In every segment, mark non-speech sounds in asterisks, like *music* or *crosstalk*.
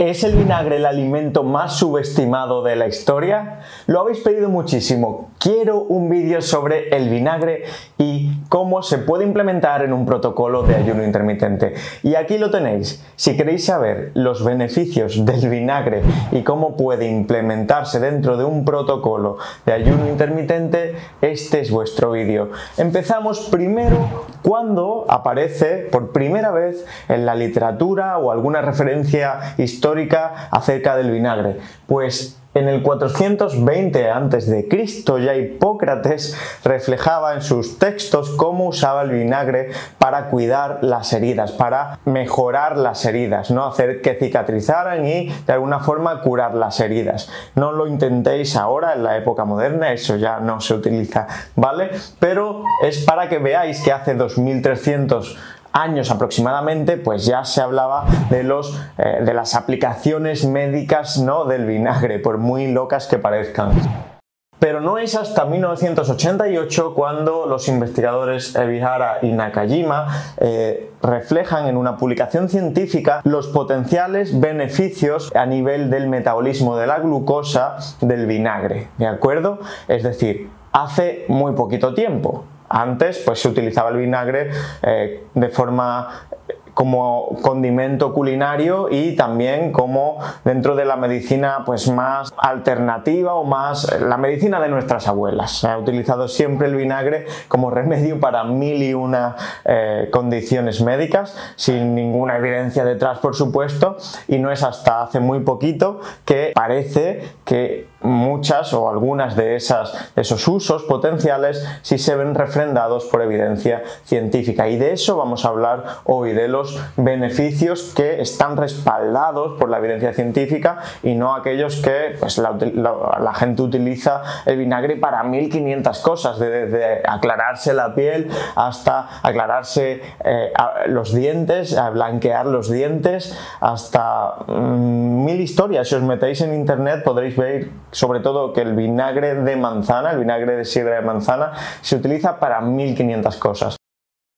¿Es el vinagre el alimento más subestimado de la historia? Lo habéis pedido muchísimo. Quiero un vídeo sobre el vinagre y cómo se puede implementar en un protocolo de ayuno intermitente. Y aquí lo tenéis. Si queréis saber los beneficios del vinagre y cómo puede implementarse dentro de un protocolo de ayuno intermitente, este es vuestro vídeo. Empezamos primero cuando aparece por primera vez en la literatura o alguna referencia histórica acerca del vinagre. Pues en el 420 a.C. ya Hipócrates reflejaba en sus textos cómo usaba el vinagre para cuidar las heridas, para mejorar las heridas, no hacer que cicatrizaran y de alguna forma curar las heridas. No lo intentéis ahora en la época moderna, eso ya no se utiliza, ¿vale? Pero es para que veáis que hace 2300 años aproximadamente, pues ya se hablaba de, los, eh, de las aplicaciones médicas ¿no? del vinagre, por muy locas que parezcan. Pero no es hasta 1988 cuando los investigadores Ebihara y Nakajima eh, reflejan en una publicación científica los potenciales beneficios a nivel del metabolismo de la glucosa del vinagre. ¿De acuerdo? Es decir, hace muy poquito tiempo. Antes pues se utilizaba el vinagre eh, de forma como condimento culinario y también como dentro de la medicina pues más alternativa o más la medicina de nuestras abuelas. Se ha utilizado siempre el vinagre como remedio para mil y una eh, condiciones médicas sin ninguna evidencia detrás por supuesto y no es hasta hace muy poquito que parece que muchas o algunas de, esas, de esos usos potenciales sí se ven refrendados por evidencia científica y de eso vamos a hablar hoy de los beneficios que están respaldados por la evidencia científica y no aquellos que pues, la, gente utiliza el vinagre para 1500 cosas, desde aclararse la piel hasta aclararse eh, los dientes, blanquear los dientes, hasta mm, mil historias. Si os metéis en internet podréis ver sobre todo que el vinagre de manzana, el vinagre de sidra de manzana, se utiliza para 1500 cosas.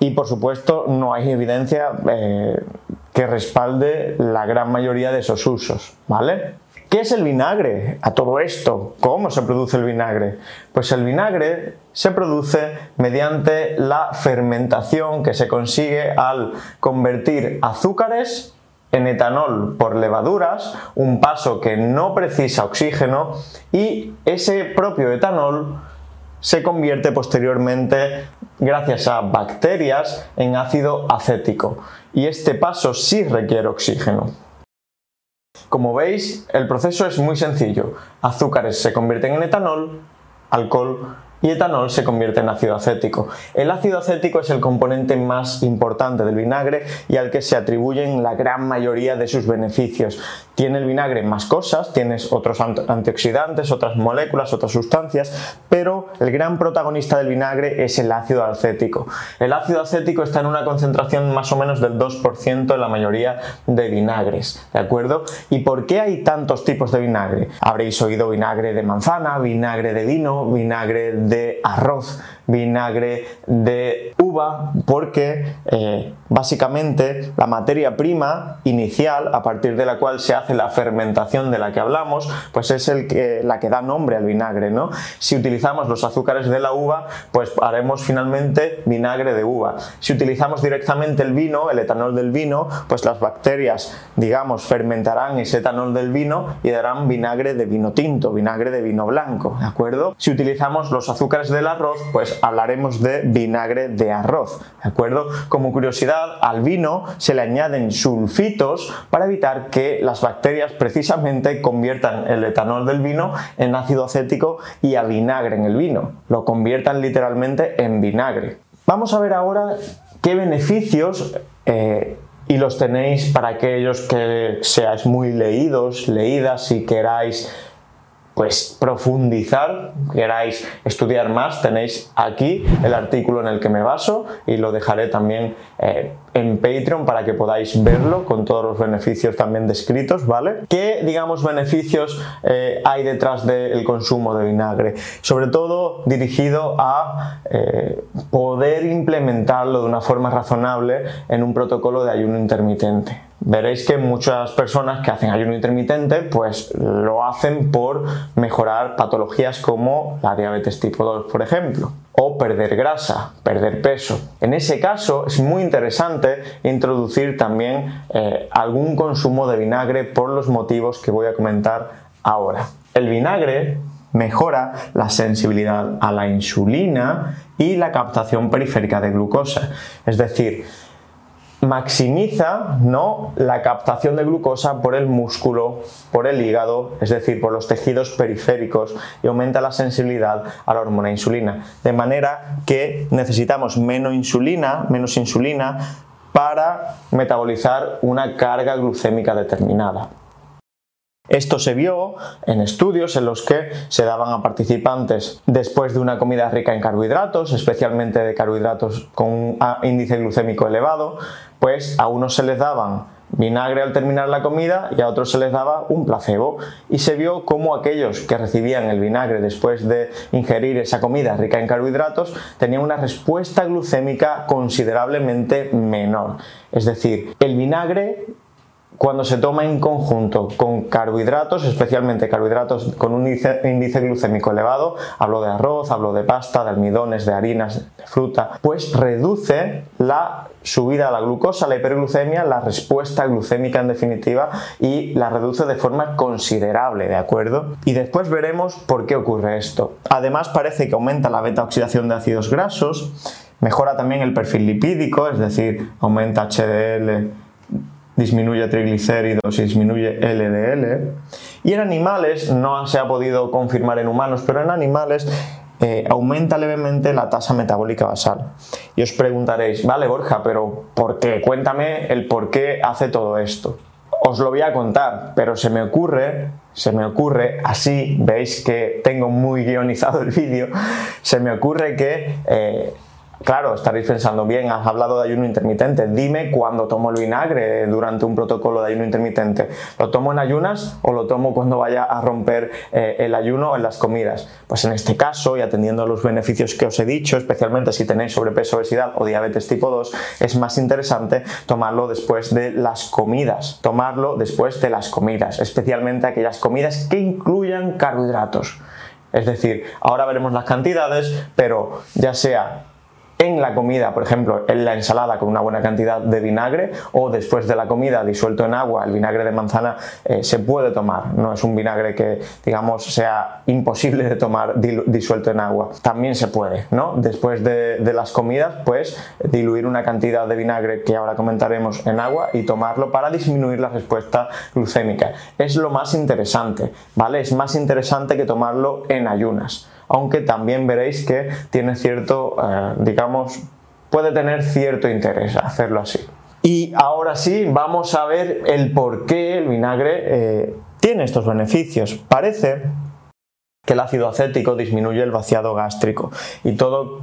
Y por supuesto no hay evidencia eh, que respalde la gran mayoría de esos usos, ¿vale? ¿Qué es el vinagre a todo esto? ¿Cómo se produce el vinagre? Pues el vinagre se produce mediante la fermentación que se consigue al convertir azúcares etanol por levaduras, un paso que no precisa oxígeno y ese propio etanol se convierte posteriormente, gracias a bacterias, en ácido acético. Y este paso sí requiere oxígeno. Como veis, el proceso es muy sencillo. Azúcares se convierten en etanol, alcohol y etanol se convierte en ácido acético. El ácido acético es el componente más importante del vinagre y al que se atribuyen la gran mayoría de sus beneficios. Tiene el vinagre más cosas, tienes otros antioxidantes, otras moléculas, otras sustancias, pero el gran protagonista del vinagre es el ácido acético. El ácido acético está en una concentración más o menos del 2% en la mayoría de vinagres, ¿de acuerdo? ¿Y por qué hay tantos tipos de vinagre? Habréis oído vinagre de manzana, vinagre de vino, vinagre de arroz, vinagre de uva, porque eh, básicamente la materia prima inicial a partir de la cual se hace la fermentación de la que hablamos, pues es el que, la que da nombre al vinagre, ¿no? Si utilizamos los azúcares de la uva, pues haremos finalmente vinagre de uva. Si utilizamos directamente el vino, el etanol del vino, pues las bacterias, digamos, fermentarán ese etanol del vino y darán vinagre de vino tinto, vinagre de vino blanco, ¿de acuerdo? Si utilizamos los azúcares del arroz, pues hablaremos de vinagre de arroz, ¿de acuerdo? Como curiosidad, al vino se le añaden sulfitos para evitar que las bacterias precisamente conviertan el etanol del vino en ácido acético y a vinagre en el vino, lo conviertan literalmente en vinagre. Vamos a ver ahora qué beneficios eh, y los tenéis para aquellos que seáis muy leídos, leídas y queráis pues profundizar, queráis estudiar más, tenéis aquí el artículo en el que me baso y lo dejaré también eh, en Patreon para que podáis verlo con todos los beneficios también descritos, ¿vale? ¿Qué, digamos, beneficios eh, hay detrás del consumo de vinagre? Sobre todo dirigido a eh, poder implementarlo de una forma razonable en un protocolo de ayuno intermitente veréis que muchas personas que hacen ayuno intermitente pues lo hacen por mejorar patologías como la diabetes tipo 2 por ejemplo o perder grasa, perder peso. En ese caso es muy interesante introducir también eh, algún consumo de vinagre por los motivos que voy a comentar ahora. El vinagre mejora la sensibilidad a la insulina y la captación periférica de glucosa. Es decir, maximiza ¿no? la captación de glucosa por el músculo, por el hígado, es decir, por los tejidos periféricos y aumenta la sensibilidad a la hormona insulina. De manera que necesitamos menos insulina, menos insulina para metabolizar una carga glucémica determinada. Esto se vio en estudios en los que se daban a participantes después de una comida rica en carbohidratos, especialmente de carbohidratos con un índice glucémico elevado, pues a unos se les daban vinagre al terminar la comida y a otros se les daba un placebo y se vio cómo aquellos que recibían el vinagre después de ingerir esa comida rica en carbohidratos tenían una respuesta glucémica considerablemente menor. Es decir, el vinagre cuando se toma en conjunto con carbohidratos, especialmente carbohidratos con un índice, glucémico elevado, hablo de arroz, hablo de pasta, de almidones, de harinas, de fruta, pues reduce la subida a la glucosa, la hiperglucemia, la respuesta glucémica en definitiva y la reduce de forma considerable, ¿de acuerdo? Y después veremos por qué ocurre esto. Además parece que aumenta la beta oxidación de ácidos grasos, mejora también el perfil lipídico, es decir, aumenta HDL disminuye triglicéridos y disminuye LDL. Y en animales, no se ha podido confirmar en humanos, pero en animales eh, aumenta levemente la tasa metabólica basal. Y os preguntaréis, vale Borja, pero ¿por qué? Cuéntame el por qué hace todo esto. Os lo voy a contar, pero se me ocurre, se me ocurre, así veis que tengo muy guionizado el vídeo, se me ocurre que eh, Claro, estaréis pensando, bien, has hablado de ayuno intermitente, dime cuándo tomo el vinagre durante un protocolo de ayuno intermitente. ¿Lo tomo en ayunas o lo tomo cuando vaya a romper eh, el ayuno en las comidas? Pues en este caso, y atendiendo a los beneficios que os he dicho, especialmente si tenéis sobrepeso, obesidad o diabetes tipo 2, es más interesante tomarlo después de las comidas. Tomarlo después de las comidas, especialmente aquellas comidas que incluyan carbohidratos. Es decir, ahora veremos las cantidades, pero ya sea en la comida, por ejemplo, en la ensalada con una buena cantidad de vinagre o después de la comida disuelto en agua, el vinagre de manzana eh, se puede tomar, no es un vinagre que digamos sea imposible de tomar disuelto en agua, también se puede, ¿no? Después de, de, las comidas, pues diluir una cantidad de vinagre que ahora comentaremos en agua y tomarlo para disminuir la respuesta glucémica. Es lo más interesante, ¿vale? Es más interesante que tomarlo en ayunas aunque también veréis que tiene cierto, eh, digamos, puede tener cierto interés hacerlo así. Y ahora sí, vamos a ver el por qué el vinagre eh, tiene estos beneficios. Parece que el ácido acético disminuye el vaciado gástrico y todo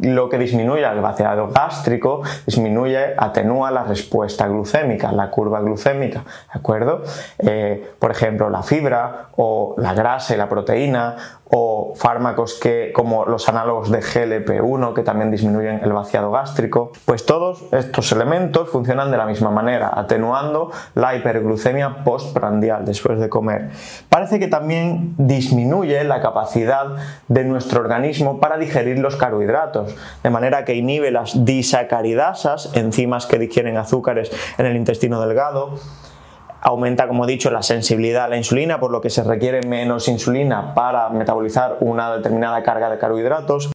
lo que disminuye el vaciado gástrico disminuye, atenúa la respuesta glucémica, la curva glucémica, ¿de acuerdo? Eh, por ejemplo, la fibra o la grasa y la proteína o fármacos que, como los análogos de GLP-1 que también disminuyen el vaciado gástrico, pues todos estos elementos funcionan de la misma manera, atenuando la hiperglucemia postprandial después de comer. Parece que también disminuye la capacidad de nuestro organismo para digerir los carbohidratos, de manera que inhibe las disacaridasas, enzimas que digieren azúcares en el intestino delgado, aumenta, como he dicho, la sensibilidad a la insulina, por lo que se requiere menos insulina para metabolizar una determinada carga de carbohidratos.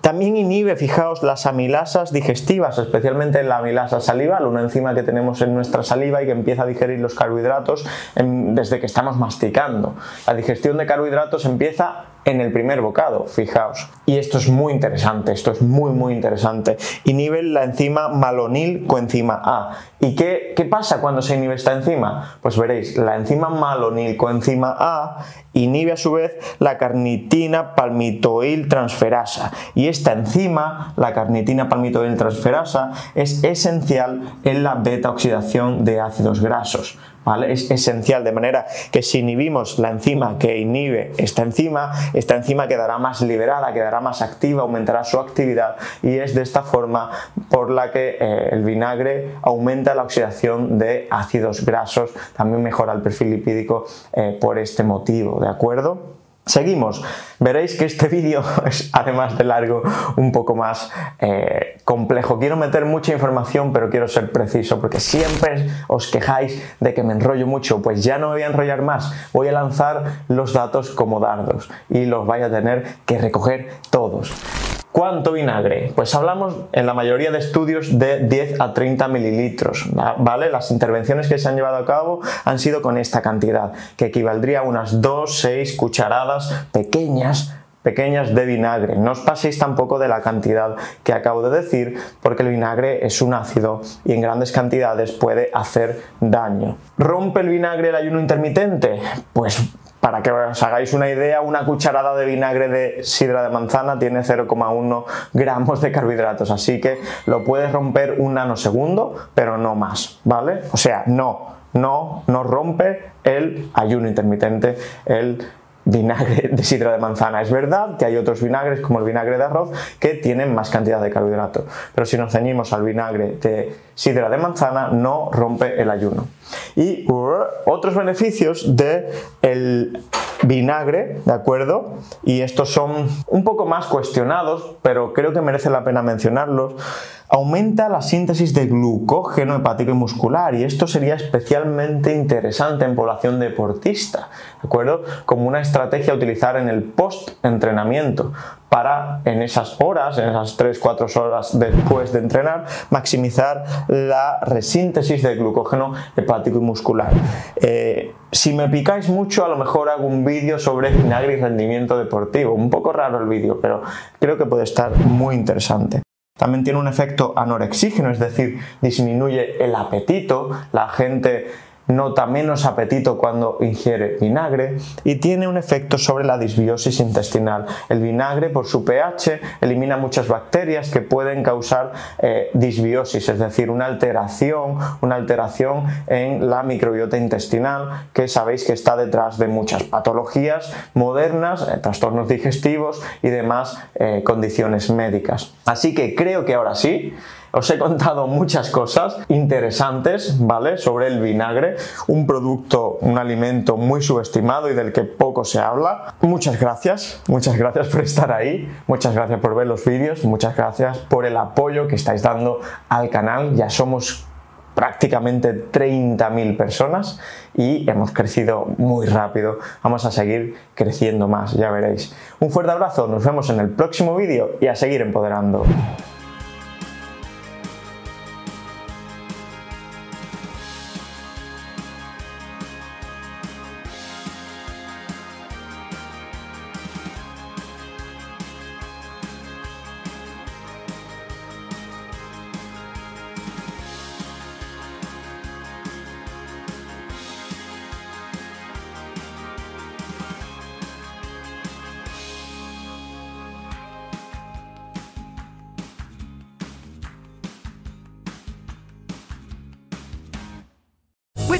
También inhibe, fijaos, las amilasas digestivas, especialmente la amilasa salival, una enzima que tenemos en nuestra saliva y que empieza a digerir los carbohidratos desde que estamos masticando. La digestión de carbohidratos empieza en el primer bocado, fijaos. Y esto es muy interesante, esto es muy muy interesante. Inhibe la enzima malonil coenzima A. ¿Y qué, qué pasa cuando se inhibe esta enzima? Pues veréis, la enzima malonil coenzima A inhibe a su vez la carnitina palmitoil transferasa. Y esta enzima, la carnitina palmitoil transferasa, es esencial en la beta oxidación de ácidos grasos. Es esencial, de manera que si inhibimos la enzima que inhibe esta enzima, esta enzima quedará más liberada, quedará más activa, aumentará su actividad y es de esta forma por la que eh, el vinagre aumenta la oxidación de ácidos grasos, también mejora el perfil lipídico eh, por este motivo, ¿de acuerdo? Seguimos. Veréis que este *laughs* vídeo es, además de largo, un poco más eh, complejo. Quiero meter mucha información, pero quiero ser preciso, porque siempre os quejáis de que me enrollo mucho. Pues ya no me voy a enrollar más. Voy a lanzar los datos como dardos y los vais a tener que recoger todos. ¿Cuánto vinagre? Pues hablamos en la mayoría de estudios de 10 a 30 mililitros, ¿vale? Las intervenciones que se han llevado a cabo han sido con esta cantidad, que equivaldría a unas 2, 6 cucharadas pequeñas pequeñas de vinagre. No os paséis tampoco de la cantidad que acabo de decir, porque el vinagre es un ácido y en grandes cantidades puede hacer daño. ¿Rompe el vinagre el ayuno intermitente? Pues para que os hagáis una idea, una cucharada de vinagre de sidra de manzana tiene 0,1 gramos de carbohidratos, así que lo puedes romper un nanosegundo, pero no más, ¿vale? O sea, no, no, no rompe el ayuno intermitente, el vinagre de sidra de manzana. Es verdad que hay otros vinagres, como el vinagre de arroz, que tienen más cantidad de carbohidratos, pero si nos ceñimos al vinagre de sidra de manzana, no rompe el ayuno. Y uh, otros beneficios de el vinagre, ¿de acuerdo? Y estos son un poco más cuestionados, pero creo que merece la pena mencionarlos aumenta la síntesis de glucógeno hepático y muscular y esto sería especialmente interesante en población deportista, ¿de acuerdo? Como una estrategia a utilizar en el post-entrenamiento para en esas horas, en esas 3-4 horas después de entrenar, maximizar la resíntesis de glucógeno hepático y muscular. Eh, si me picáis mucho, a lo mejor hago un vídeo sobre vinagre y rendimiento deportivo. Un poco raro el vídeo, pero creo que puede estar muy interesante. También tiene un efecto anorexígeno, es decir, disminuye el apetito, la gente nota menos apetito cuando ingiere vinagre y tiene un efecto sobre la disbiosis intestinal. El vinagre, por su pH, elimina muchas bacterias que pueden causar eh, disbiosis, es decir, una alteración, una alteración en la microbiota intestinal que sabéis que está detrás de muchas patologías modernas, eh, trastornos digestivos y demás eh, condiciones médicas. Así que creo que ahora sí os he contado muchas cosas interesantes, ¿vale? Sobre el vinagre, un producto, un alimento muy subestimado y del que poco se habla. Muchas gracias, muchas gracias por estar ahí, muchas gracias por ver los vídeos, muchas gracias por el apoyo que estáis dando al canal. Ya somos prácticamente 30.000 personas y hemos crecido muy rápido. Vamos a seguir creciendo más, ya veréis. Un fuerte abrazo, nos vemos en el próximo vídeo y a seguir empoderando.